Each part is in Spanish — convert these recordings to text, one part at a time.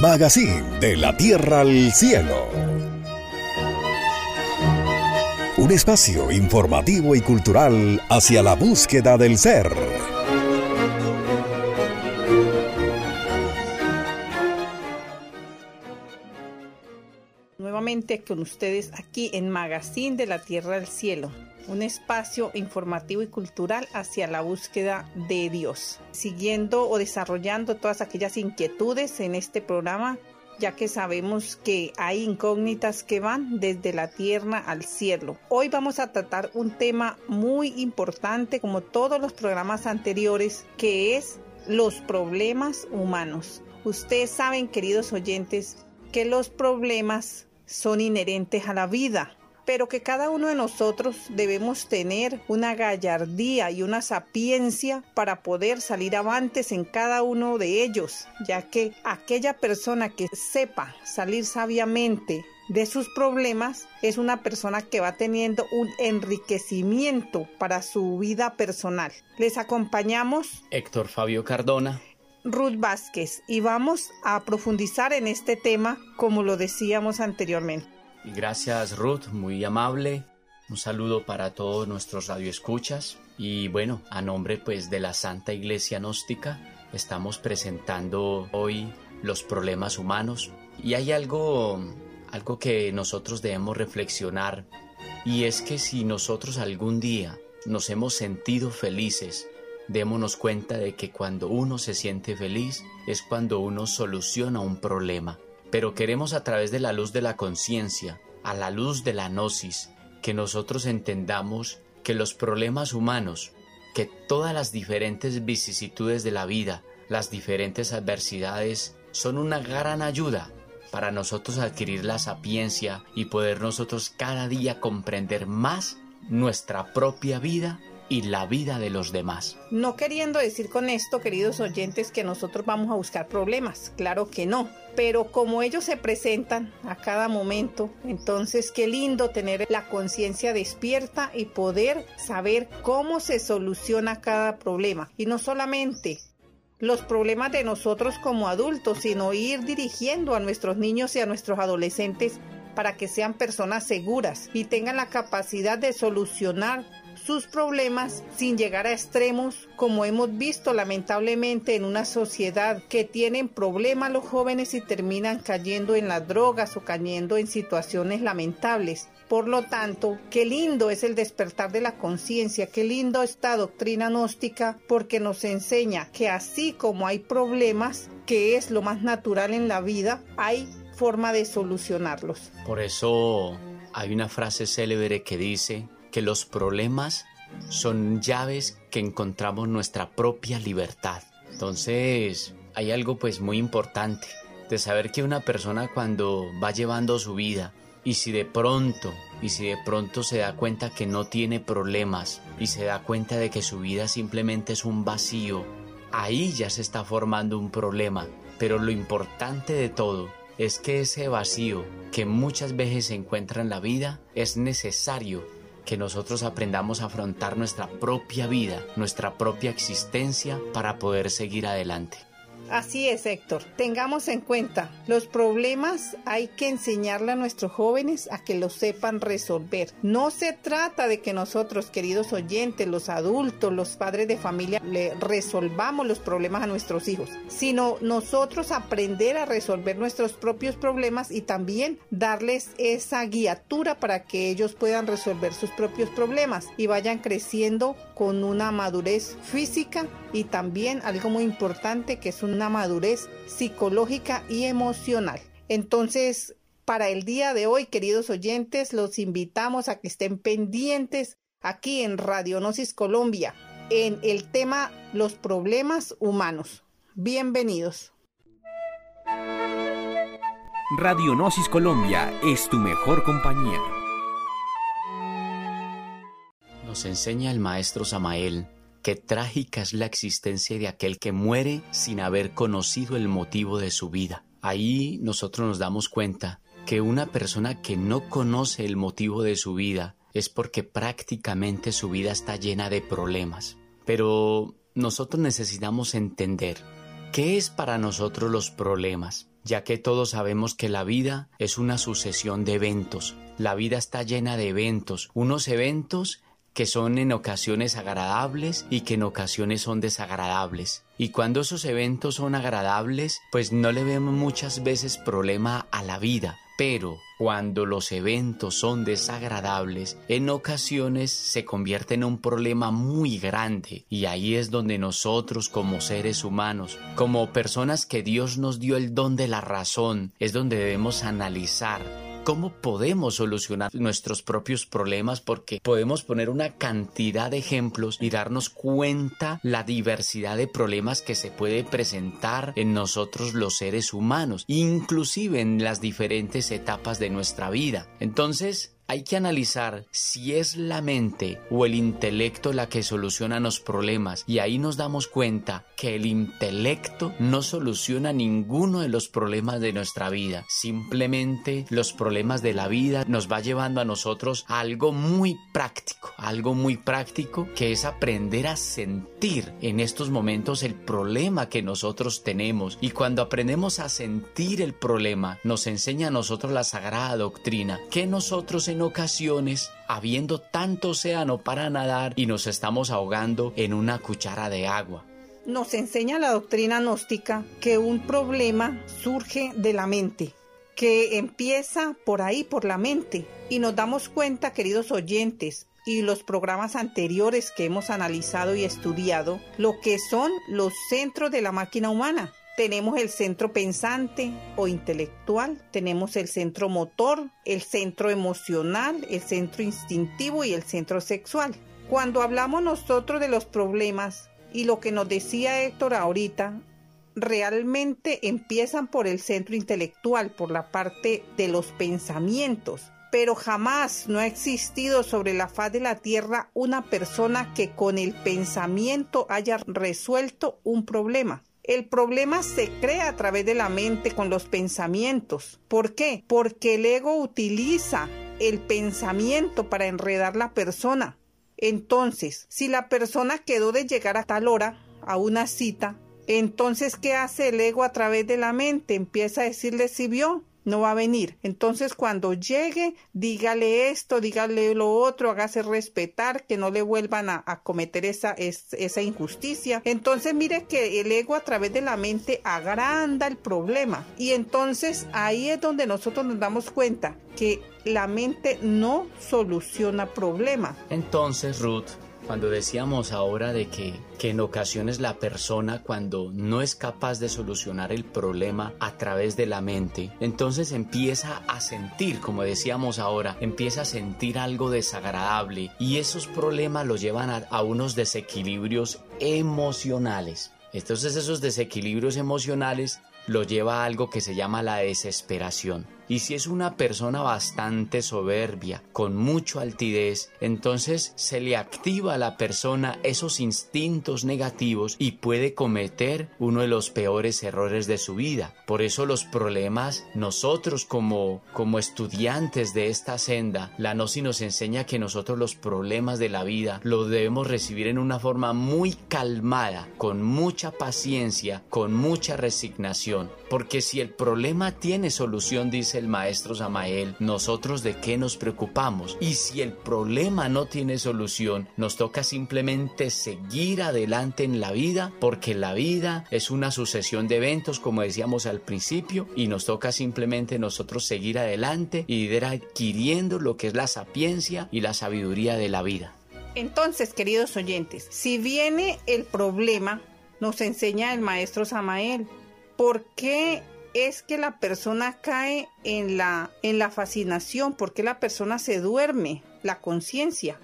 Magazine de la Tierra al Cielo. Un espacio informativo y cultural hacia la búsqueda del ser. Nuevamente con ustedes aquí en Magazine de la Tierra al Cielo un espacio informativo y cultural hacia la búsqueda de Dios, siguiendo o desarrollando todas aquellas inquietudes en este programa, ya que sabemos que hay incógnitas que van desde la tierra al cielo. Hoy vamos a tratar un tema muy importante, como todos los programas anteriores, que es los problemas humanos. Ustedes saben, queridos oyentes, que los problemas son inherentes a la vida pero que cada uno de nosotros debemos tener una gallardía y una sapiencia para poder salir avantes en cada uno de ellos, ya que aquella persona que sepa salir sabiamente de sus problemas es una persona que va teniendo un enriquecimiento para su vida personal. Les acompañamos Héctor Fabio Cardona. Ruth Vázquez y vamos a profundizar en este tema como lo decíamos anteriormente. Gracias Ruth, muy amable. Un saludo para todos nuestros radioescuchas. Y bueno, a nombre pues de la Santa Iglesia Gnóstica estamos presentando hoy los problemas humanos. Y hay algo algo que nosotros debemos reflexionar. Y es que si nosotros algún día nos hemos sentido felices, démonos cuenta de que cuando uno se siente feliz es cuando uno soluciona un problema pero queremos a través de la luz de la conciencia, a la luz de la gnosis, que nosotros entendamos que los problemas humanos, que todas las diferentes vicisitudes de la vida, las diferentes adversidades, son una gran ayuda para nosotros adquirir la sapiencia y poder nosotros cada día comprender más nuestra propia vida y la vida de los demás. No queriendo decir con esto, queridos oyentes, que nosotros vamos a buscar problemas, claro que no, pero como ellos se presentan a cada momento, entonces qué lindo tener la conciencia despierta y poder saber cómo se soluciona cada problema. Y no solamente los problemas de nosotros como adultos, sino ir dirigiendo a nuestros niños y a nuestros adolescentes para que sean personas seguras y tengan la capacidad de solucionar sus problemas sin llegar a extremos como hemos visto lamentablemente en una sociedad que tienen problemas los jóvenes y terminan cayendo en las drogas o cayendo en situaciones lamentables. Por lo tanto, qué lindo es el despertar de la conciencia, qué lindo esta doctrina gnóstica porque nos enseña que así como hay problemas, que es lo más natural en la vida, hay forma de solucionarlos. Por eso hay una frase célebre que dice, que los problemas son llaves que encontramos nuestra propia libertad. Entonces, hay algo pues muy importante de saber que una persona cuando va llevando su vida y si de pronto, y si de pronto se da cuenta que no tiene problemas y se da cuenta de que su vida simplemente es un vacío, ahí ya se está formando un problema. Pero lo importante de todo es que ese vacío que muchas veces se encuentra en la vida es necesario que nosotros aprendamos a afrontar nuestra propia vida, nuestra propia existencia para poder seguir adelante. Así es, Héctor. Tengamos en cuenta, los problemas hay que enseñarle a nuestros jóvenes a que los sepan resolver. No se trata de que nosotros, queridos oyentes, los adultos, los padres de familia, le resolvamos los problemas a nuestros hijos, sino nosotros aprender a resolver nuestros propios problemas y también darles esa guiatura para que ellos puedan resolver sus propios problemas y vayan creciendo con una madurez física y también algo muy importante que es una madurez psicológica y emocional. Entonces, para el día de hoy, queridos oyentes, los invitamos a que estén pendientes aquí en Radionosis Colombia en el tema los problemas humanos. Bienvenidos. Radionosis Colombia es tu mejor compañía. Nos enseña el maestro Samael que trágica es la existencia de aquel que muere sin haber conocido el motivo de su vida. Ahí nosotros nos damos cuenta que una persona que no conoce el motivo de su vida es porque prácticamente su vida está llena de problemas. Pero nosotros necesitamos entender qué es para nosotros los problemas ya que todos sabemos que la vida es una sucesión de eventos. La vida está llena de eventos, unos eventos que son en ocasiones agradables y que en ocasiones son desagradables. Y cuando esos eventos son agradables, pues no le vemos muchas veces problema a la vida. Pero cuando los eventos son desagradables, en ocasiones se convierte en un problema muy grande. Y ahí es donde nosotros como seres humanos, como personas que Dios nos dio el don de la razón, es donde debemos analizar cómo podemos solucionar nuestros propios problemas porque podemos poner una cantidad de ejemplos y darnos cuenta la diversidad de problemas que se puede presentar en nosotros los seres humanos, inclusive en las diferentes etapas de nuestra vida. Entonces, hay que analizar si es la mente o el intelecto la que soluciona los problemas y ahí nos damos cuenta que el intelecto no soluciona ninguno de los problemas de nuestra vida. Simplemente los problemas de la vida nos va llevando a nosotros a algo muy práctico, algo muy práctico que es aprender a sentir en estos momentos el problema que nosotros tenemos y cuando aprendemos a sentir el problema nos enseña a nosotros la sagrada doctrina que nosotros en ocasiones, habiendo tanto océano para nadar y nos estamos ahogando en una cuchara de agua. Nos enseña la doctrina gnóstica que un problema surge de la mente, que empieza por ahí, por la mente. Y nos damos cuenta, queridos oyentes, y los programas anteriores que hemos analizado y estudiado, lo que son los centros de la máquina humana. Tenemos el centro pensante o intelectual, tenemos el centro motor, el centro emocional, el centro instintivo y el centro sexual. Cuando hablamos nosotros de los problemas y lo que nos decía Héctor ahorita, realmente empiezan por el centro intelectual, por la parte de los pensamientos. Pero jamás no ha existido sobre la faz de la tierra una persona que con el pensamiento haya resuelto un problema. El problema se crea a través de la mente con los pensamientos. ¿Por qué? Porque el ego utiliza el pensamiento para enredar la persona. Entonces, si la persona quedó de llegar a tal hora a una cita, entonces, ¿qué hace el ego a través de la mente? Empieza a decirle si vio, no va a venir. Entonces, cuando llegue, dígale esto, dígale lo otro, hágase respetar, que no le vuelvan a, cometer esa, esa injusticia. Entonces, mire que el ego a través de la mente agranda el problema. Y entonces ahí es donde nosotros nos damos cuenta que la mente no soluciona problemas. Entonces, Ruth, cuando decíamos ahora de que, que en ocasiones la persona cuando no es capaz de solucionar el problema a través de la mente, entonces empieza a sentir, como decíamos ahora, empieza a sentir algo desagradable y esos problemas lo llevan a, unos desequilibrios emocionales. Entonces esos desequilibrios emocionales lo lleva a algo que se llama la desesperación. Y si es una persona bastante soberbia, con mucho altidez, entonces se le activa a la persona esos instintos negativos y puede cometer uno de los peores errores de su vida. Por eso los problemas, nosotros como, como estudiantes de esta senda, la Gnosis nos enseña que nosotros los problemas de la vida los debemos recibir en una forma muy calmada, con mucha paciencia, con mucha resignación. Porque si el problema tiene solución, dice el maestro Samael, nosotros de qué nos preocupamos. Y si el problema no tiene solución, nos toca simplemente seguir adelante en la vida, porque la vida es una sucesión de eventos, como decíamos al principio, y nos toca simplemente nosotros seguir adelante y ir adquiriendo lo que es la sapiencia y la sabiduría de la vida. Entonces, queridos oyentes, si viene el problema, nos enseña el maestro Samael, ¿por qué es que la persona cae en la, en la fascinación, porque la persona se duerme, la conciencia.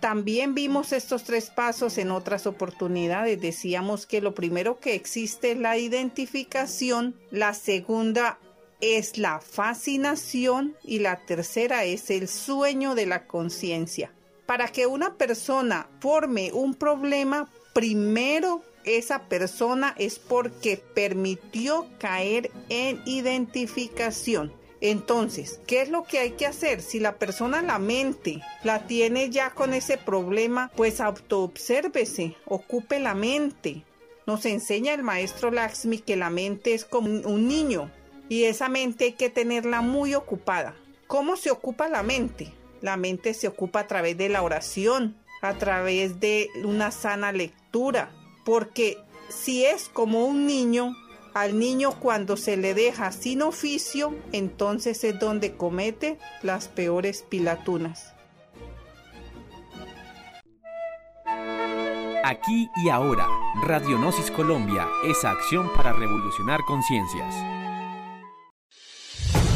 También vimos estos tres pasos en otras oportunidades. Decíamos que lo primero que existe es la identificación, la segunda es la fascinación y la tercera es el sueño de la conciencia. Para que una persona forme un problema, primero esa persona es porque permitió caer en identificación. Entonces, ¿qué es lo que hay que hacer? Si la persona la mente la tiene ya con ese problema, pues autoobsérvese, ocupe la mente. Nos enseña el maestro Laxmi que la mente es como un niño y esa mente hay que tenerla muy ocupada. ¿Cómo se ocupa la mente? La mente se ocupa a través de la oración, a través de una sana lectura, porque si es como un niño, al niño cuando se le deja sin oficio, entonces es donde comete las peores pilatunas. Aquí y ahora, Radionosis Colombia, esa acción para revolucionar conciencias.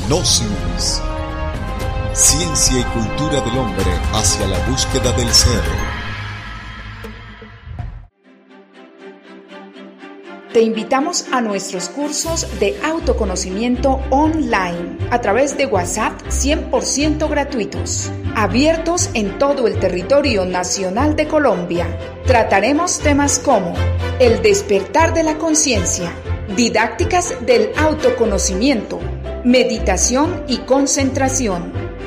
Gnosis. Ciencia y cultura del hombre hacia la búsqueda del ser. Te invitamos a nuestros cursos de autoconocimiento online a través de WhatsApp 100% gratuitos, abiertos en todo el territorio nacional de Colombia. Trataremos temas como el despertar de la conciencia, didácticas del autoconocimiento, meditación y concentración,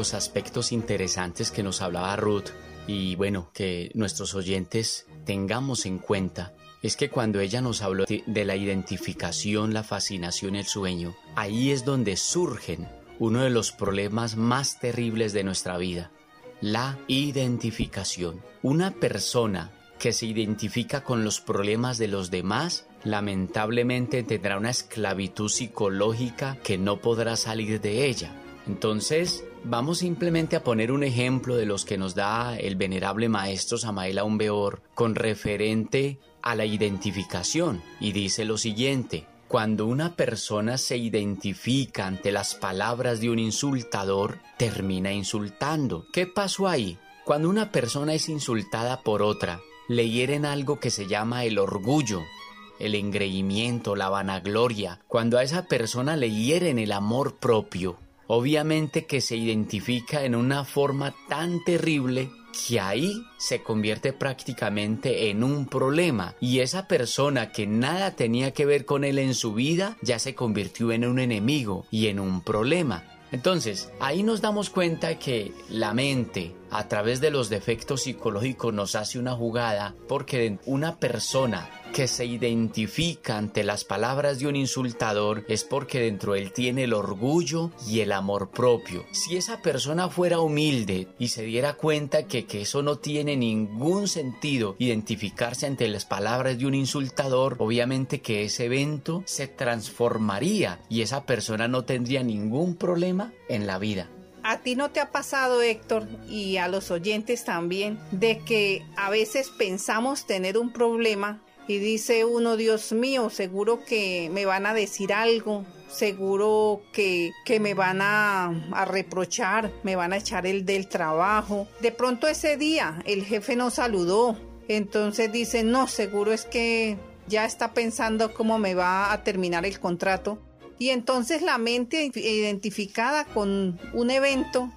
los aspectos interesantes que nos hablaba Ruth y bueno, que nuestros oyentes tengamos en cuenta es que cuando ella nos habló de la identificación, la fascinación, el sueño, ahí es donde surgen uno de los problemas más terribles de nuestra vida, la identificación. Una persona que se identifica con los problemas de los demás, lamentablemente tendrá una esclavitud psicológica que no podrá salir de ella. Entonces, Vamos simplemente a poner un ejemplo de los que nos da el venerable maestro Samael Aumbeor con referente a la identificación y dice lo siguiente. Cuando una persona se identifica ante las palabras de un insultador, termina insultando. ¿Qué pasó ahí? Cuando una persona es insultada por otra, le hieren algo que se llama el orgullo, el engreimiento, la vanagloria. Cuando a esa persona le hieren el amor propio, obviamente que se identifica en una forma tan terrible que ahí se convierte prácticamente en un problema y esa persona que nada tenía que ver con él en su vida ya se convirtió en un enemigo y en un problema. Entonces, ahí nos damos cuenta que la mente, a través de los defectos psicológicos, nos hace una jugada porque una persona que se identifica ante las palabras de un insultador es porque dentro de él tiene el orgullo y el amor propio. Si esa persona fuera humilde y se diera cuenta que, que eso no tiene ningún sentido, identificarse ante las palabras de un insultador, obviamente que ese evento se transformaría y esa persona no tendría ningún problema en la vida. ¿A ti no te ha pasado, Héctor, y a los oyentes también, de que a veces pensamos tener un problema y dice uno, Dios mío, seguro que me van a decir algo, seguro que, que me van a, a, reprochar, me van a echar el del trabajo. De pronto ese día el jefe no saludó, entonces dice, no, seguro es que ya está pensando cómo me va a terminar el contrato. Y entonces la mente identificada con un evento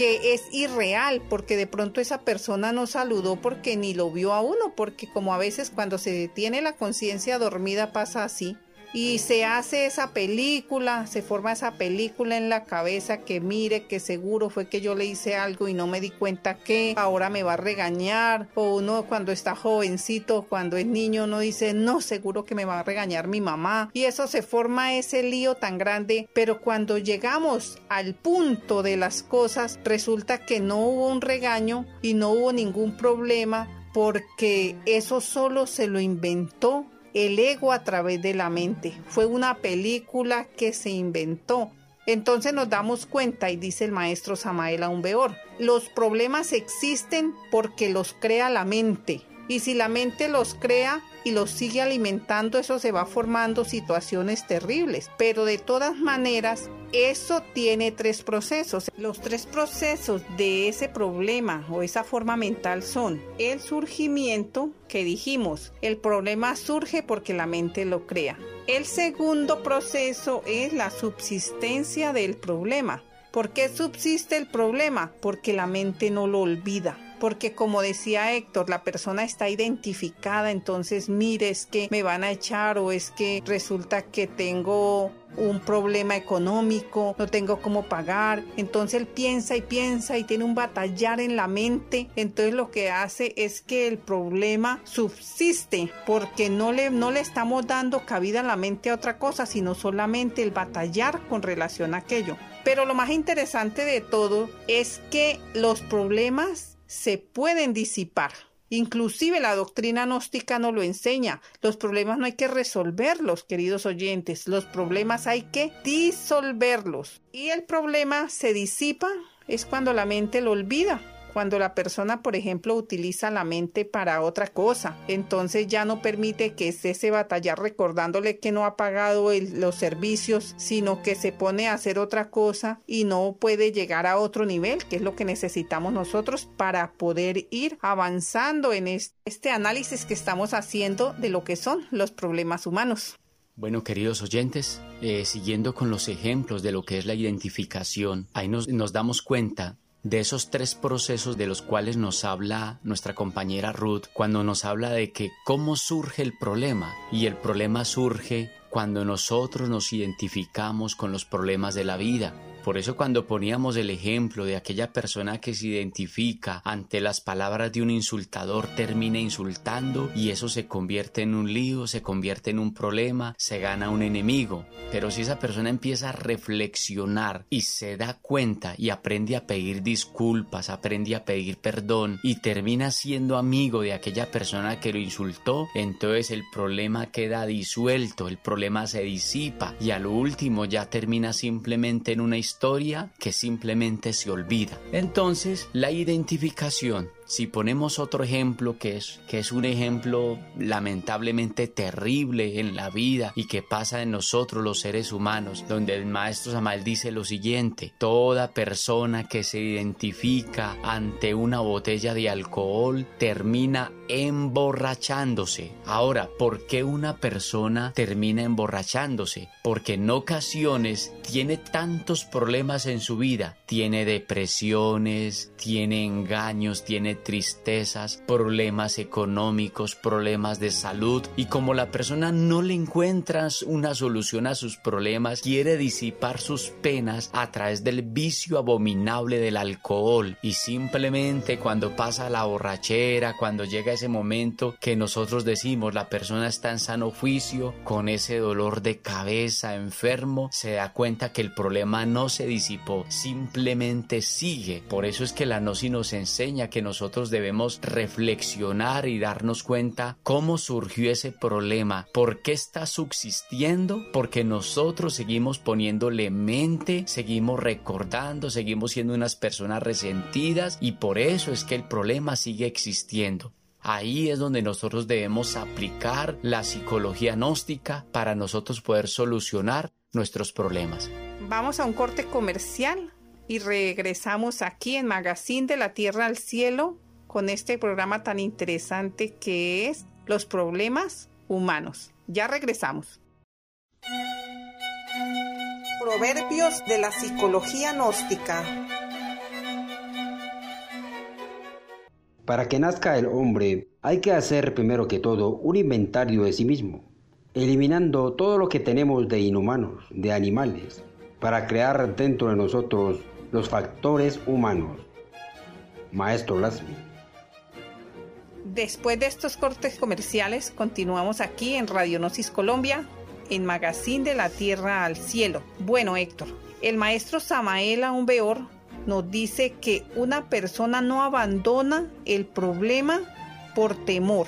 que es irreal, porque de pronto esa persona no saludó porque ni lo vio a uno, porque como a veces cuando se tiene la conciencia dormida pasa así, y se hace esa película, se forma esa película en la cabeza que mire que seguro fue que yo le hice algo y no me di cuenta que ahora me va a regañar o uno cuando está jovencito, cuando es niño no dice no, seguro que me va a regañar mi mamá y eso se forma ese lío tan grande, pero cuando llegamos al punto de las cosas resulta que no hubo un regaño y no hubo ningún problema porque eso solo se lo inventó el ego a través de la mente. Fue una película que se inventó. Entonces nos damos cuenta, y dice el maestro Samael Aumbeor, los problemas existen porque los crea la mente. Y si la mente los crea y los sigue alimentando, eso se va formando situaciones terribles. Pero de todas maneras, eso tiene tres procesos. Los tres procesos de ese problema o esa forma mental son el surgimiento que dijimos. El problema surge porque la mente lo crea. El segundo proceso es la subsistencia del problema. ¿Por qué subsiste el problema? Porque la mente no lo olvida porque como decía Héctor, la persona está identificada, entonces mire, es que me van a echar o es que resulta que tengo un problema económico, no tengo cómo pagar, entonces él piensa y piensa y tiene un batallar en la mente, entonces lo que hace es que el problema subsiste porque no le, no le estamos dando cabida a la mente a otra cosa, sino solamente el batallar con relación a aquello. Pero lo más interesante de todo es que los problemas se pueden disipar. Inclusive la doctrina gnóstica no lo enseña. Los problemas no hay que resolverlos, queridos oyentes. Los problemas hay que disolverlos. Y el problema se disipa es cuando la mente lo olvida cuando la persona, por ejemplo, utiliza la mente para otra cosa. Entonces ya no permite que esté ese batallar recordándole que no ha pagado los servicios, sino que se pone a hacer otra cosa y no puede llegar a otro nivel, que es lo que necesitamos nosotros para poder ir avanzando en este análisis que estamos haciendo de lo que son los problemas humanos. Bueno, queridos oyentes, eh, siguiendo con los ejemplos de lo que es la identificación, ahí nos damos cuenta de esos tres procesos de los cuales nos habla nuestra compañera Ruth cuando nos habla de que cómo surge el problema. Y el problema surge cuando nosotros nos identificamos con los problemas de la vida por eso cuando poníamos el ejemplo de aquella persona que se identifica ante las palabras de un insultador termina insultando y eso se convierte en un lío, se convierte en un problema, se gana un enemigo. Pero si esa persona empieza a reflexionar y se da cuenta y aprende a pedir disculpas, aprende a pedir perdón y termina siendo amigo de aquella persona que lo insultó, entonces el problema queda disuelto, el problema se disipa y a lo último ya termina simplemente en una historia historia que simplemente se olvida. Entonces, la identificación si ponemos otro ejemplo que es, que es un ejemplo lamentablemente terrible en la vida y que pasa en nosotros los seres humanos, donde el maestro Samuel dice lo siguiente, toda persona que se identifica ante una botella de alcohol termina emborrachándose. Ahora, ¿por qué una persona termina emborrachándose? Porque en ocasiones tiene tantos problemas en su vida, tiene depresiones, tiene engaños, tiene tristezas, problemas económicos, problemas de salud y como la persona no le encuentra una solución a sus problemas, quiere disipar sus penas a través del vicio abominable del alcohol y simplemente cuando pasa la borrachera, cuando llega ese momento que nosotros decimos la persona está en sano juicio, con ese dolor de cabeza, enfermo, se da cuenta que el problema no se disipó, simplemente sigue. Por eso es que la gnosis nos enseña que nosotros debemos reflexionar y darnos cuenta cómo surgió ese problema, por qué está subsistiendo, porque nosotros seguimos poniéndole mente, seguimos recordando, seguimos siendo unas personas resentidas y por eso es que el problema sigue existiendo. Ahí es donde nosotros debemos aplicar la psicología gnóstica para nosotros poder solucionar nuestros problemas. Vamos a un corte comercial y regresamos aquí en Magazine de la Tierra al Cielo con este programa tan interesante que es Los problemas humanos. Ya regresamos. Proverbios de la psicología gnóstica. Para que nazca el hombre hay que hacer primero que todo un inventario de sí mismo, eliminando todo lo que tenemos de inhumanos, de animales, para crear dentro de nosotros los factores humanos. Maestro Lasmi. Después de estos cortes comerciales, continuamos aquí en Radionosis Colombia, en Magazine de la Tierra al Cielo. Bueno, Héctor, el maestro Samael Aumbeor nos dice que una persona no abandona el problema por temor.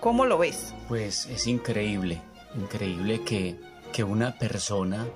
¿Cómo lo ves? Pues es increíble, increíble que, que una persona,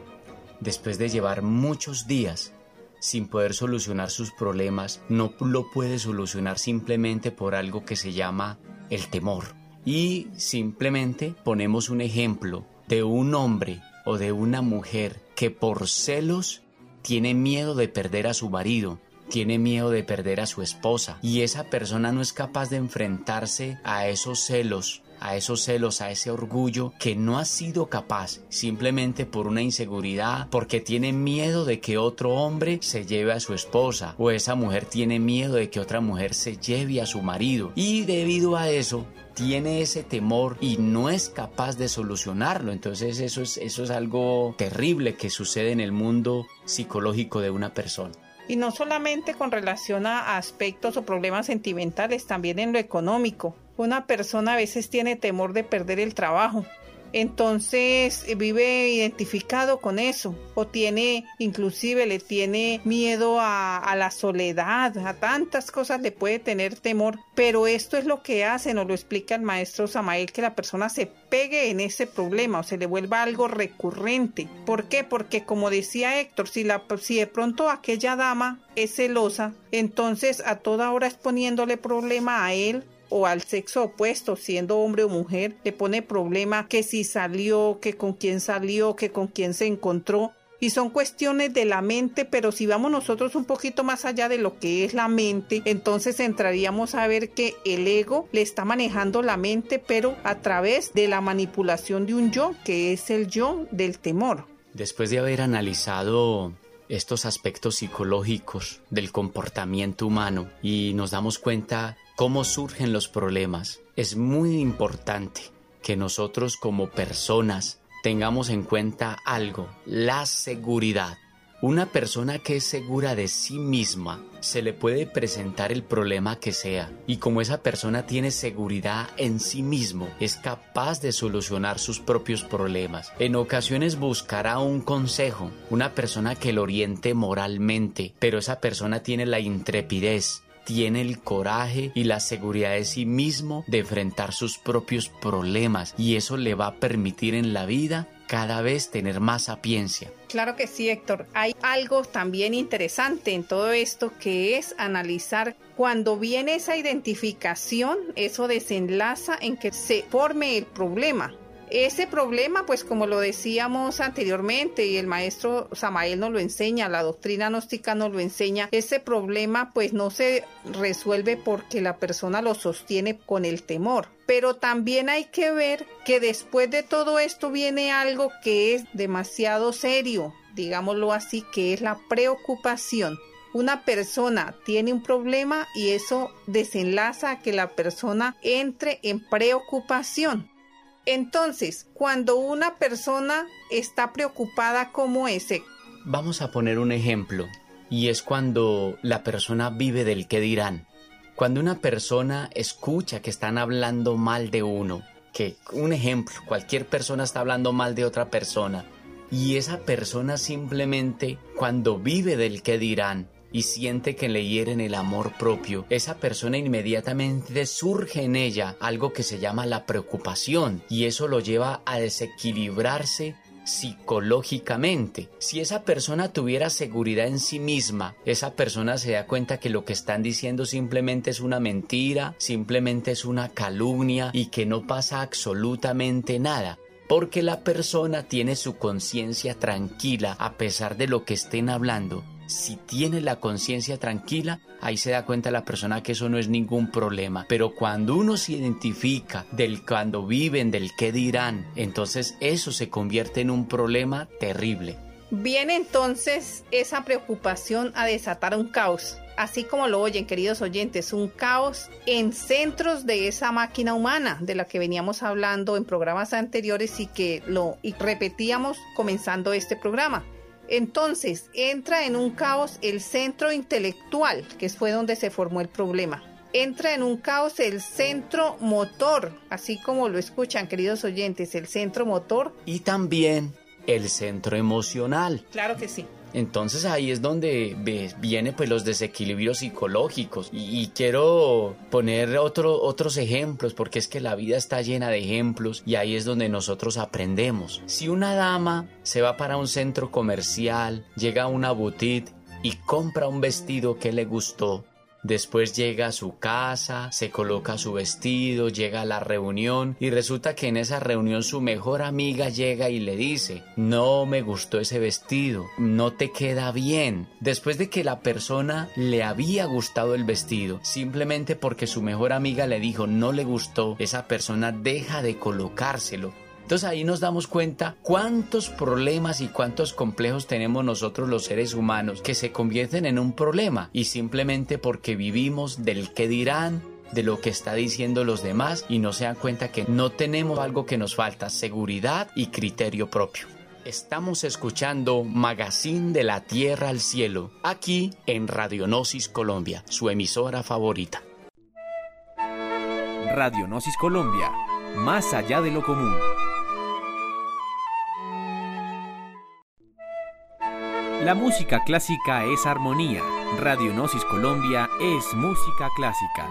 después de llevar muchos días sin poder solucionar sus problemas, no lo puede solucionar simplemente por algo que se llama el temor. Y simplemente ponemos un ejemplo de un hombre o de una mujer que por celos tiene miedo de perder a su marido, tiene miedo de perder a su esposa y esa persona no es capaz de enfrentarse a esos celos a esos celos, a ese orgullo que no ha sido capaz simplemente por una inseguridad, porque tiene miedo de que otro hombre se lleve a su esposa o esa mujer tiene miedo de que otra mujer se lleve a su marido y debido a eso tiene ese temor y no es capaz de solucionarlo. Entonces eso es, eso es algo terrible que sucede en el mundo psicológico de una persona. Y no solamente con relación a aspectos o problemas sentimentales, también en lo económico. Una persona a veces tiene temor de perder el trabajo, entonces vive identificado con eso o tiene inclusive le tiene miedo a, la soledad a tantas cosas le puede tener temor. Pero esto es lo que hace nos lo explica el maestro Samael que la persona se pegue en ese problema o se le vuelva algo recurrente. ¿por qué? porque como decía Héctor si, la, si de pronto aquella dama es celosa entonces a toda hora exponiéndole problema a él o al sexo opuesto, siendo hombre o mujer, le pone problema que si salió, que con quién salió, que con quién se encontró. Y son cuestiones de la mente, pero si vamos nosotros un poquito más allá de lo que es la mente, entonces entraríamos a ver que el ego le está manejando la mente, pero a través de la manipulación de un yo, que es el yo del temor. Después de haber analizado estos aspectos psicológicos del comportamiento humano y nos damos cuenta cómo surgen los problemas, es muy importante que nosotros como personas tengamos en cuenta algo, la seguridad. Una persona que es segura de sí misma se le puede presentar el problema que sea y como esa persona tiene seguridad en sí mismo es capaz de solucionar sus propios problemas. En ocasiones buscará un consejo, una persona que lo oriente moralmente, pero esa persona tiene la intrepidez tiene el coraje y la seguridad de sí mismo de enfrentar sus propios problemas y eso le va a permitir en la vida cada vez tener más sapiencia. Claro que sí, Héctor. Hay algo también interesante en todo esto que es analizar cuando viene esa identificación, eso desenlaza en que se forme el problema. Ese problema, pues como lo decíamos anteriormente y el maestro Samael nos lo enseña, la doctrina gnóstica nos lo enseña, ese problema pues no se resuelve porque la persona lo sostiene con el temor. Pero también hay que ver que después de todo esto viene algo que es demasiado serio, digámoslo así, que es la preocupación una persona tiene un problema y eso desenlaza a que la persona entre en preocupación. Entonces, cuando una persona está preocupada como ese... Vamos a poner un ejemplo, y es cuando la persona vive del que dirán. Cuando una persona escucha que están hablando mal de uno, que un ejemplo, cualquier persona está hablando mal de otra persona, y esa persona simplemente cuando vive del que dirán, y siente que le hieren el amor propio, esa persona inmediatamente surge en ella algo que se llama la preocupación y eso lo lleva a desequilibrarse psicológicamente. Si esa persona tuviera seguridad en sí misma, esa persona se da cuenta que lo que están diciendo simplemente es una mentira, simplemente es una calumnia y que no pasa absolutamente nada porque la persona tiene su conciencia tranquila a pesar de lo que estén hablando si tiene la conciencia tranquila, ahí se da cuenta la persona que eso no es ningún problema. Pero cuando uno se identifica del cuando viven, del qué dirán, entonces eso se convierte en un problema terrible. Viene entonces esa preocupación a desatar un caos así como lo oyen, queridos oyentes, un caos en centros de esa máquina humana de la que veníamos hablando en programas anteriores y que lo repetíamos comenzando este programa. Entonces entra en un caos el centro intelectual, que fue donde se formó el problema. Entra en un caos el centro motor, así como lo escuchan queridos oyentes, el centro motor. Y también el centro emocional. Claro que sí. Entonces ahí es donde vienen pues los desequilibrios psicológicos y, quiero poner otro, otros ejemplos porque es que la vida está llena de ejemplos y ahí es donde nosotros aprendemos. Si una dama se va para un centro comercial, llega a una boutique y compra un vestido que le gustó, Después llega a su casa, se coloca su vestido, llega a la reunión y resulta que en esa reunión su mejor amiga llega y le dice, no me gustó ese vestido, no te queda bien. Después de que la persona le había gustado el vestido, simplemente porque su mejor amiga le dijo no le gustó, esa persona deja de colocárselo entonces ahí nos damos cuenta cuántos problemas y cuántos complejos tenemos nosotros los seres humanos que se convierten en un problema y simplemente porque vivimos del que dirán, de lo que está diciendo los demás y no se dan cuenta que no tenemos algo que nos falta, seguridad y criterio propio. Estamos escuchando Magazine de la Tierra al Cielo, aquí en Radionosis Colombia, su emisora favorita. Radionosis Colombia, más allá de lo común. La música clásica es armonía. Radionosis Colombia es música clásica.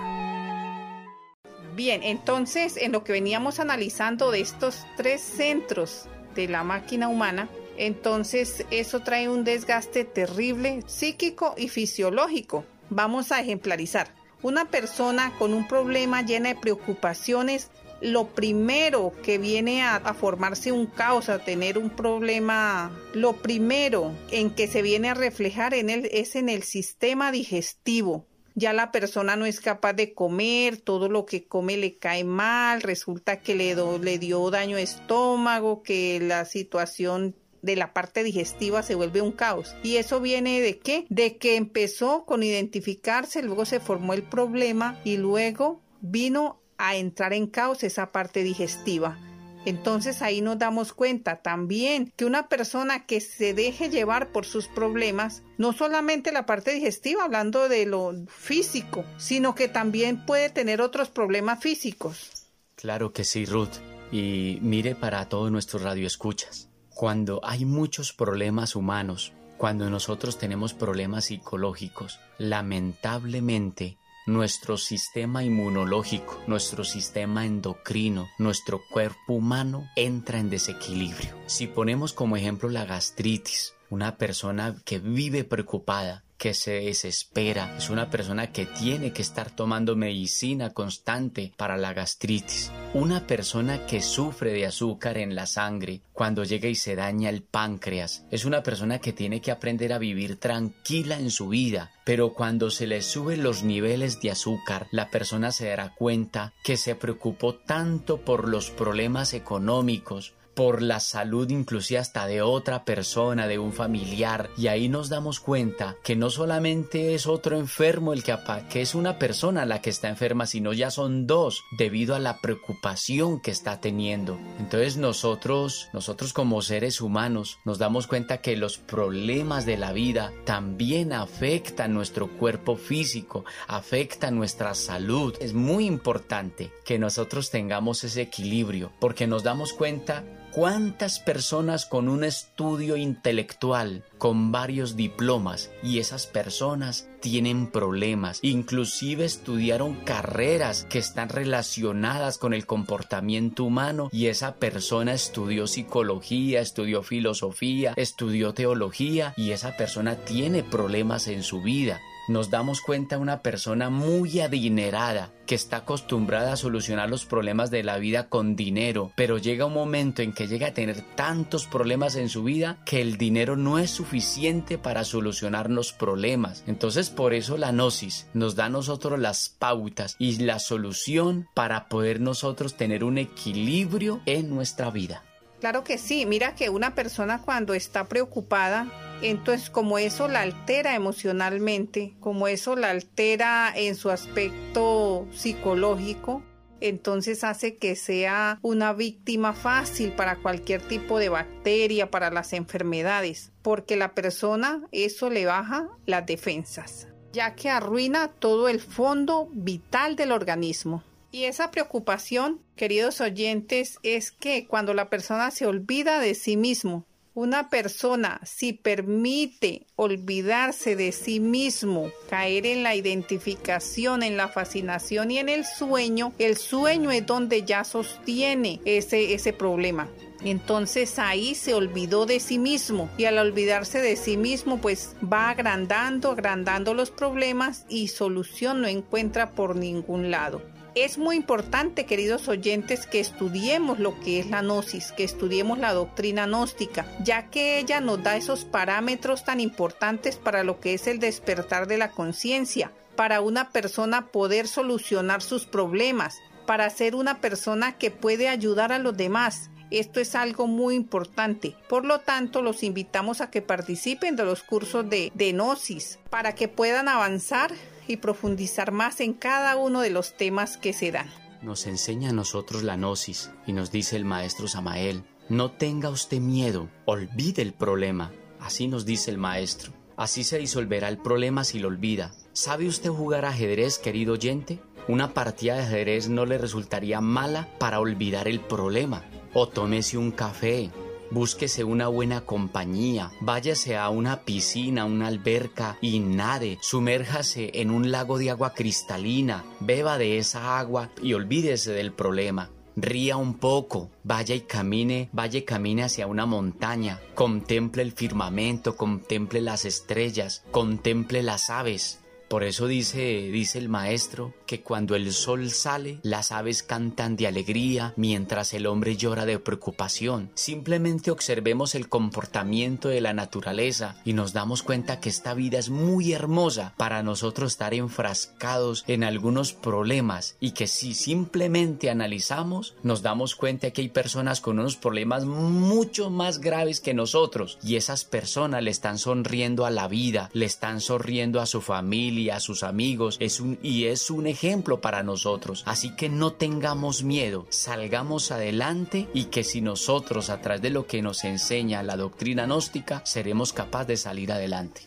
Bien, entonces en lo que veníamos analizando de estos tres centros de la máquina humana, entonces eso trae un desgaste terrible psíquico y fisiológico. Vamos a ejemplarizar. Una persona con un problema llena de preocupaciones lo primero que viene a, formarse un caos, a tener un problema, lo primero en que se viene a reflejar en él es en el sistema digestivo. Ya la persona no es capaz de comer, todo lo que come le cae mal, resulta que le, le dio daño estómago, que la situación de la parte digestiva se vuelve un caos. ¿Y eso viene de qué? De que empezó con identificarse, luego se formó el problema y luego vino a entrar en caos esa parte digestiva. Entonces ahí nos damos cuenta también que una persona que se deje llevar por sus problemas, no solamente la parte digestiva, hablando de lo físico, sino que también puede tener otros problemas físicos. Claro que sí, Ruth. Y mire para todos nuestros radioescuchas. Cuando hay muchos problemas humanos, cuando nosotros tenemos problemas psicológicos, lamentablemente nuestro sistema inmunológico, nuestro sistema endocrino, nuestro cuerpo humano entra en desequilibrio. Si ponemos como ejemplo la gastritis, una persona que vive preocupada, que se desespera, es una persona que tiene que estar tomando medicina constante para la gastritis, una persona que sufre de azúcar en la sangre cuando llega y se daña el páncreas, es una persona que tiene que aprender a vivir tranquila en su vida, pero cuando se le suben los niveles de azúcar, la persona se dará cuenta que se preocupó tanto por los problemas económicos, por la salud inclusive hasta de otra persona, de un familiar. Y ahí nos damos cuenta que no solamente es otro enfermo el que, que es una persona la que está enferma, sino ya son dos debido a la preocupación que está teniendo. Entonces nosotros, nosotros como seres humanos, nos damos cuenta que los problemas de la vida también afectan nuestro cuerpo físico, afectan nuestra salud. Es muy importante que nosotros tengamos ese equilibrio porque nos damos cuenta ¿Cuántas personas con un estudio intelectual, con varios diplomas, y esas personas tienen problemas? Inclusive estudiaron carreras que están relacionadas con el comportamiento humano y esa persona estudió psicología, estudió filosofía, estudió teología y esa persona tiene problemas en su vida nos damos cuenta una persona muy adinerada que está acostumbrada a solucionar los problemas de la vida con dinero, pero llega un momento en que llega a tener tantos problemas en su vida que el dinero no es suficiente para solucionar los problemas. Entonces por eso la gnosis nos da a nosotros las pautas y la solución para poder nosotros tener un equilibrio en nuestra vida. Claro que sí, mira que una persona cuando está preocupada entonces, como eso la altera emocionalmente, como eso la altera en su aspecto psicológico, entonces hace que sea una víctima fácil para cualquier tipo de bacteria, para las enfermedades, porque la persona eso le baja las defensas, ya que arruina todo el fondo vital del organismo. Y esa preocupación, queridos oyentes, es que cuando la persona se olvida de sí mismo, una persona, si permite olvidarse de sí mismo, caer en la identificación, en la fascinación y en el sueño, el sueño es donde ya sostiene ese, ese problema. Entonces ahí se olvidó de sí mismo y al olvidarse de sí mismo pues va agrandando, agrandando los problemas y solución no encuentra por ningún lado. Es muy importante, queridos oyentes, que estudiemos lo que es la gnosis, que estudiemos la doctrina gnóstica, ya que ella nos da esos parámetros tan importantes para lo que es el despertar de la conciencia, para una persona poder solucionar sus problemas, para ser una persona que puede ayudar a los demás, esto es algo muy importante. Por lo tanto, los invitamos a que participen de los cursos de, de Gnosis para que puedan avanzar y profundizar más en cada uno de los temas que se dan. Nos enseña a nosotros la Gnosis y nos dice el maestro Samael, no tenga usted miedo, olvide el problema. Así nos dice el maestro. Así se disolverá el problema si lo olvida. ¿Sabe usted jugar ajedrez, querido oyente? Una partida de ajedrez no le resultaría mala para olvidar el problema o tómese un café, búsquese una buena compañía, váyase a una piscina, una alberca y nade, sumérjase en un lago de agua cristalina, beba de esa agua y olvídese del problema. Ría un poco, vaya y camine, vaya y camine hacia una montaña, contemple el firmamento, contemple las estrellas, contemple las aves, por eso dice, dice el maestro, que cuando el sol sale, las aves cantan de alegría mientras el hombre llora de preocupación. Simplemente observemos el comportamiento de la naturaleza y nos damos cuenta que esta vida es muy hermosa para nosotros estar enfrascados en algunos problemas y que si simplemente analizamos, nos damos cuenta que hay personas con unos problemas mucho más graves que nosotros y esas personas le están sonriendo a la vida, le están sonriendo a su familia, y a sus amigos, es un, y es un ejemplo para nosotros. Así que no tengamos miedo, salgamos adelante y que si nosotros a través de lo que nos enseña la doctrina gnóstica, seremos capaces de salir adelante.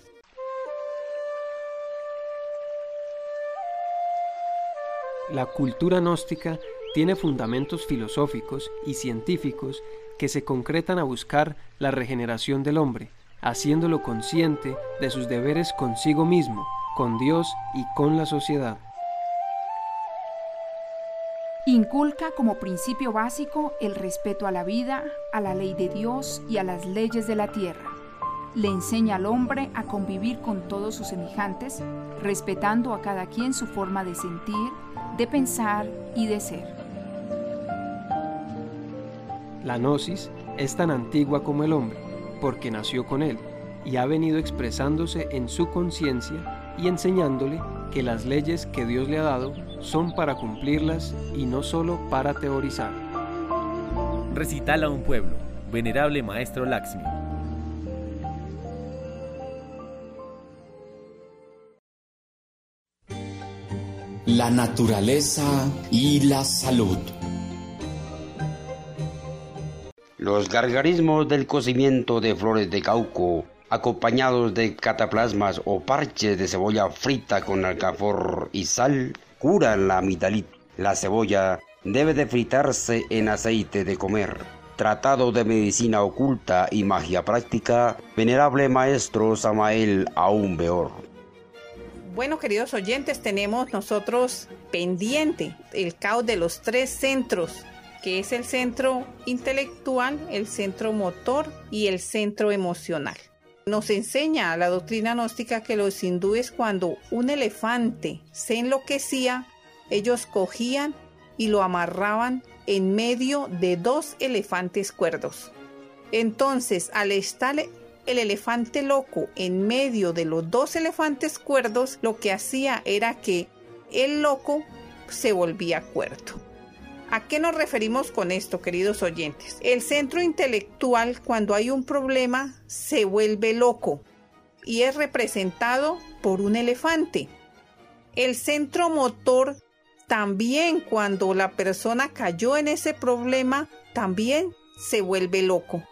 La cultura gnóstica tiene fundamentos filosóficos y científicos que se concretan a buscar la regeneración del hombre, haciéndolo consciente de sus deberes consigo mismo con Dios y con la sociedad. Inculca como principio básico el respeto a la vida, a la ley de Dios y a las leyes de la tierra. Le enseña al hombre a convivir con todos sus semejantes, respetando a cada quien su forma de sentir, de pensar y de ser. La gnosis es tan antigua como el hombre, porque nació con él y ha venido expresándose en su conciencia y enseñándole que las leyes que Dios le ha dado son para cumplirlas y no solo para teorizar. Recital a un pueblo, venerable maestro Laxmi. La naturaleza y la salud. Los gargarismos del cocimiento de flores de cauco acompañados de cataplasmas o parches de cebolla frita con alcafor y sal, curan la amigdalitis. La cebolla debe de fritarse en aceite de comer. Tratado de medicina oculta y magia práctica, venerable maestro Samael aún peor. Bueno, queridos oyentes, tenemos nosotros pendiente el caos de los tres centros, que es el centro intelectual, el centro motor y el centro emocional. Nos enseña la doctrina gnóstica que los hindúes cuando un elefante se enloquecía, ellos cogían y lo amarraban en medio de dos elefantes cuerdos. Entonces, al estar el elefante loco en medio de los dos elefantes cuerdos, lo que hacía era que el loco se volvía cuerdo. ¿A qué nos referimos con esto, queridos oyentes? El centro intelectual, cuando hay un problema, se vuelve loco y es representado por un elefante. El centro motor también cuando la persona cayó en ese problema, también se vuelve loco.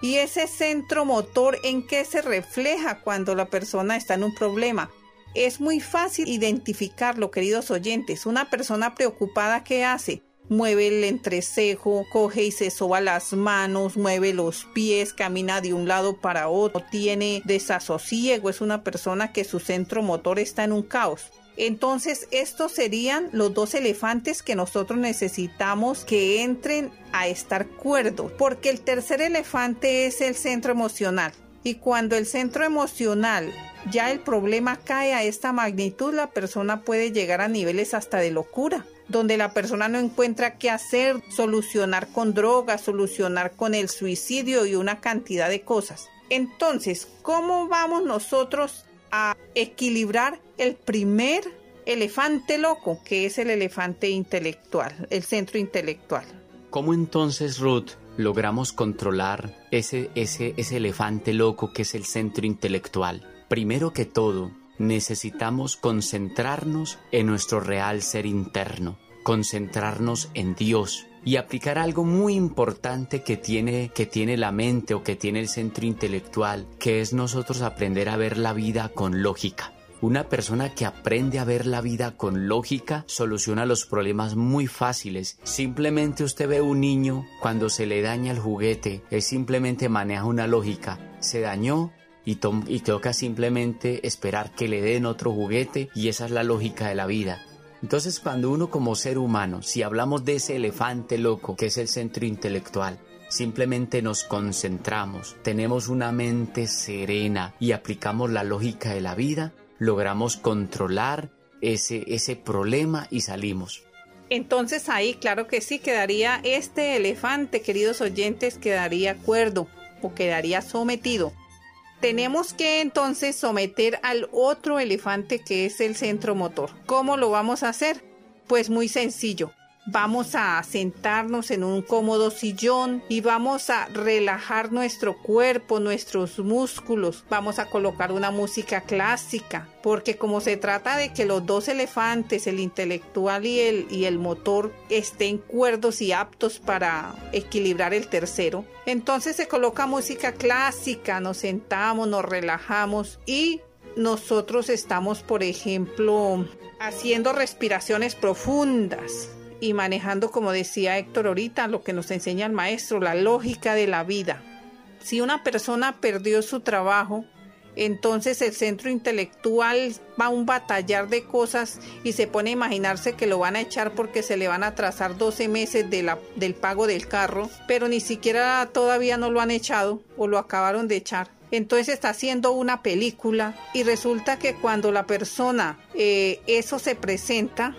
¿Y ese centro motor en qué se refleja cuando la persona está en un problema? Es muy fácil identificarlo, queridos oyentes. Una persona preocupada, ¿qué hace? Mueve el entrecejo, coge y se soba las manos, mueve los pies, camina de un lado para otro, tiene desasosiego, es una persona que su centro motor está en un caos. Entonces, estos serían los dos elefantes que nosotros necesitamos que entren a estar cuerdos, porque el tercer elefante es el centro emocional. Y cuando el centro emocional ya el problema cae a esta magnitud, la persona puede llegar a niveles hasta de locura, donde la persona no encuentra qué hacer, solucionar con drogas, solucionar con el suicidio y una cantidad de cosas. Entonces, ¿cómo vamos nosotros a equilibrar el primer elefante loco, que es el elefante intelectual, el centro intelectual? ¿Cómo entonces, Ruth, logramos controlar ese, ese, ese elefante loco que es el centro intelectual? Primero que todo, necesitamos concentrarnos en nuestro real ser interno, concentrarnos en Dios, y aplicar algo muy importante que tiene, que tiene la mente o que tiene el centro intelectual, que es nosotros aprender a ver la vida con lógica. Una persona que aprende a ver la vida con lógica soluciona los problemas muy fáciles. Simplemente usted ve un niño cuando se le daña el juguete, él simplemente maneja una lógica. Se dañó, y, toca simplemente esperar que le den otro juguete y esa es la lógica de la vida. Entonces cuando uno como ser humano, si hablamos de ese elefante loco que es el centro intelectual, simplemente nos concentramos, tenemos una mente serena y aplicamos la lógica de la vida, logramos controlar ese, ese problema y salimos. Entonces ahí, claro que sí, quedaría este elefante, queridos oyentes, quedaría cuerdo o quedaría sometido tenemos que entonces someter al otro elefante que es el centro motor. ¿Cómo lo vamos a hacer? Pues muy sencillo. Vamos a sentarnos en un cómodo sillón y vamos a relajar nuestro cuerpo, nuestros músculos. Vamos a colocar una música clásica, porque como se trata de que los dos elefantes, el intelectual y el, y el motor, estén cuerdos y aptos para equilibrar el tercero, entonces se coloca música clásica, nos sentamos, nos relajamos y nosotros estamos, por ejemplo, haciendo respiraciones profundas y manejando, como decía Héctor ahorita, lo que nos enseña el maestro, la lógica de la vida. Si una persona perdió su trabajo, entonces el centro intelectual va a un batallar de cosas y se pone a imaginarse que lo van a echar porque se le van a atrasar 12 meses de la, del pago del carro, pero ni siquiera todavía no lo han echado o lo acabaron de echar. Entonces está haciendo una película y resulta que cuando la persona eh, eso se presenta,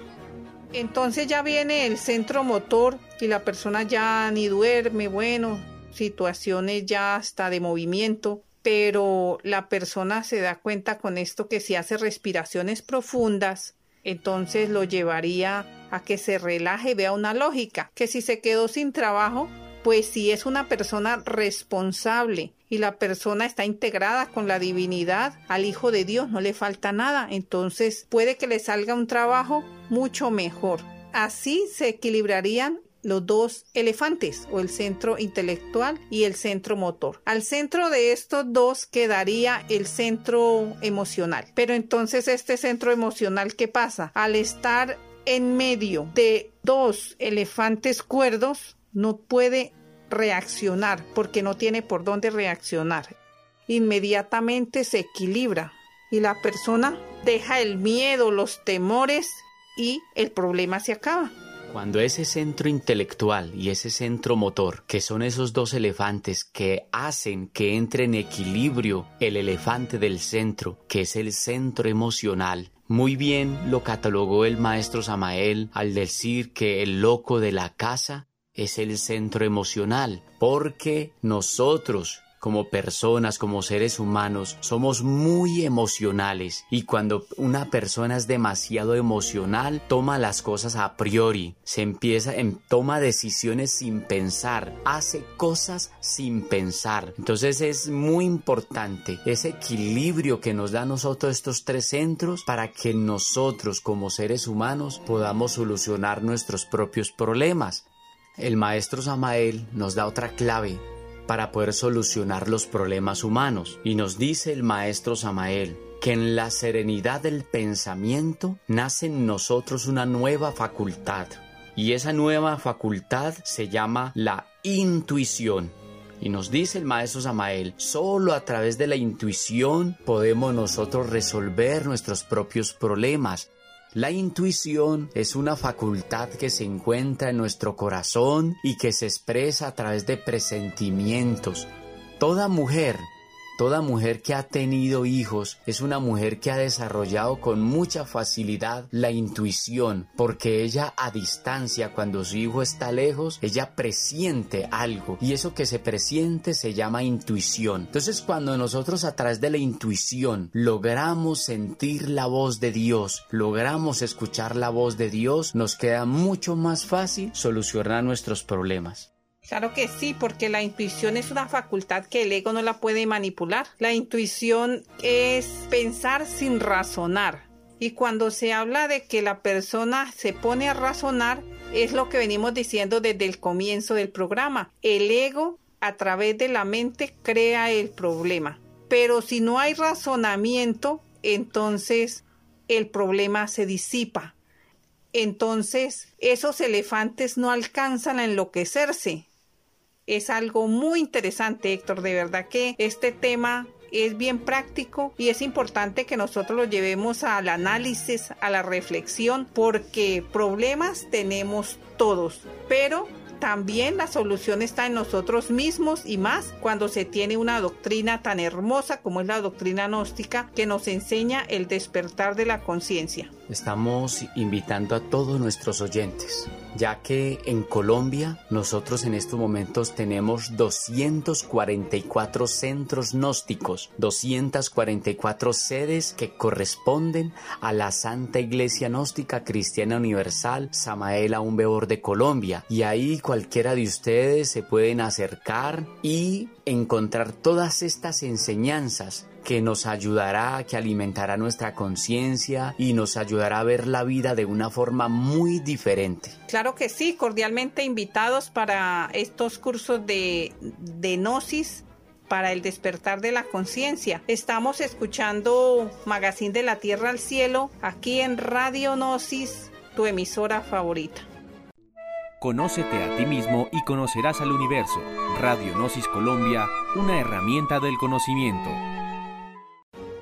entonces ya viene el centro motor y la persona ya ni duerme, bueno, situaciones ya hasta de movimiento, pero la persona se da cuenta con esto que si hace respiraciones profundas, entonces lo llevaría a que se relaje vea una lógica, que si se quedó sin trabajo, pues si es una persona responsable la persona está integrada con la divinidad, al Hijo de Dios no le falta nada, entonces puede que le salga un trabajo mucho mejor. Así se equilibrarían los dos elefantes o el centro intelectual y el centro motor. Al centro de estos dos quedaría el centro emocional. Pero entonces este centro emocional, ¿qué pasa? Al estar en medio de dos elefantes cuerdos, no puede reaccionar porque no tiene por dónde reaccionar. Inmediatamente se equilibra y la persona deja el miedo, los temores y el problema se acaba. Cuando ese centro intelectual y ese centro motor, que son esos dos elefantes que hacen que entre en equilibrio el elefante del centro, que es el centro emocional, muy bien lo catalogó el maestro Samael al decir que el loco de la casa es el centro emocional, porque nosotros como personas, como seres humanos, somos muy emocionales y cuando una persona es demasiado emocional, toma las cosas a priori, se empieza, en, toma decisiones sin pensar, hace cosas sin pensar. Entonces es muy importante ese equilibrio que nos da a nosotros estos tres centros para que nosotros como seres humanos podamos solucionar nuestros propios problemas. El maestro Samael nos da otra clave para poder solucionar los problemas humanos. Y nos dice el maestro Samael que en la serenidad del pensamiento nace en nosotros una nueva facultad. Y esa nueva facultad se llama la intuición. Y nos dice el maestro Samael, solo a través de la intuición podemos nosotros resolver nuestros propios problemas, La intuición es una facultad que se encuentra en nuestro corazón y que se expresa a través de presentimientos. Toda mujer Toda mujer que ha tenido hijos es una mujer que ha desarrollado con mucha facilidad la intuición, porque ella a distancia, cuando su hijo está lejos, ella presiente algo y eso que se presiente se llama intuición. Entonces cuando nosotros a través de la intuición logramos sentir la voz de Dios, logramos escuchar la voz de Dios, nos queda mucho más fácil solucionar nuestros problemas. Claro que sí, porque la intuición es una facultad que el ego no la puede manipular. La intuición es pensar sin razonar. Y cuando se habla de que la persona se pone a razonar, es lo que venimos diciendo desde el comienzo del programa. El ego a través de la mente crea el problema. Pero si no hay razonamiento, entonces el problema se disipa. Entonces esos elefantes no alcanzan a enloquecerse, es algo muy interesante, Héctor. De verdad que este tema es bien práctico y es importante que nosotros lo llevemos al análisis, a la reflexión, porque problemas tenemos todos, pero también la solución está en nosotros mismos y más cuando se tiene una doctrina tan hermosa como es la doctrina gnóstica que nos enseña el despertar de la conciencia. Estamos invitando a todos nuestros oyentes, ya que en Colombia nosotros en estos momentos tenemos 244 centros gnósticos, 244 sedes que corresponden a la Santa Iglesia Gnóstica Cristiana Universal Samael Aumbeor de Colombia. Y ahí cualquiera de ustedes se pueden acercar y encontrar todas estas enseñanzas que nos ayudará, que alimentará nuestra conciencia y nos ayudará a ver la vida de una forma muy diferente. Claro que sí, cordialmente invitados para estos cursos de, de Gnosis para el despertar de la conciencia. Estamos escuchando Magazine de la Tierra al Cielo aquí en Radio Gnosis, tu emisora favorita. Conócete a ti mismo y conocerás al universo. Radio Gnosis Colombia, una herramienta del conocimiento.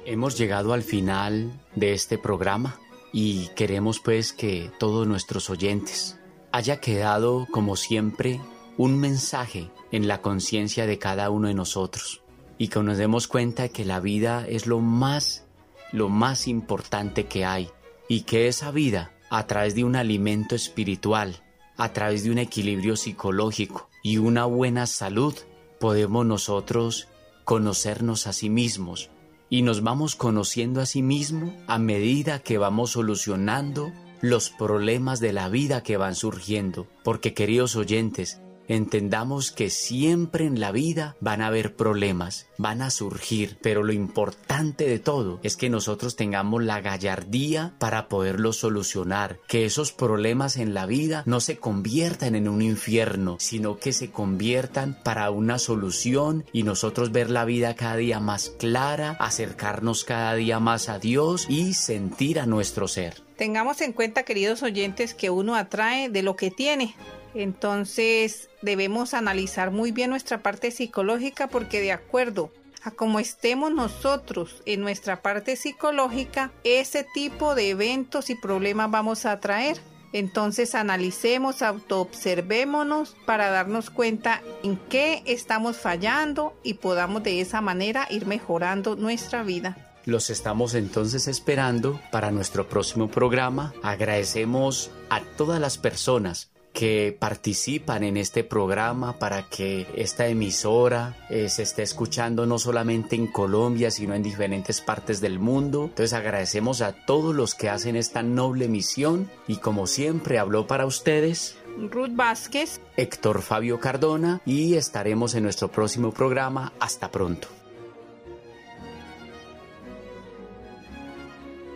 Hemos llegado al final de este programa y queremos pues que todos nuestros oyentes haya quedado como siempre un mensaje en la conciencia de cada uno de nosotros y que nos demos cuenta que la vida es lo más lo más importante que hay y que esa vida a través de un alimento espiritual, a través de un equilibrio psicológico y una buena salud podemos nosotros conocernos a sí mismos y nos vamos conociendo a sí mismo a medida que vamos solucionando los problemas de la vida que van surgiendo. Porque queridos oyentes, entendamos que siempre en la vida van a haber problemas, van a surgir, pero lo importante de todo es que nosotros tengamos la gallardía para poderlos solucionar, que esos problemas en la vida no se conviertan en un infierno, sino que se conviertan para una solución y nosotros ver la vida cada día más clara, acercarnos cada día más a Dios y sentir a nuestro ser. Tengamos en cuenta, queridos oyentes, que uno atrae de lo que tiene. Entonces debemos analizar muy bien nuestra parte psicológica porque de acuerdo a cómo estemos nosotros en nuestra parte psicológica, ese tipo de eventos y problemas vamos a atraer. Entonces analicemos, autoobservémonos para darnos cuenta en qué estamos fallando y podamos de esa manera ir mejorando nuestra vida. Los estamos entonces esperando para nuestro próximo programa. Agradecemos a todas las personas que participan en este programa para que esta emisora eh, se esté escuchando no solamente en Colombia, sino en diferentes partes del mundo. Entonces agradecemos a todos los que hacen esta noble misión y como siempre habló para ustedes. Ruth Vázquez, Héctor Fabio Cardona y estaremos en nuestro próximo programa. Hasta pronto.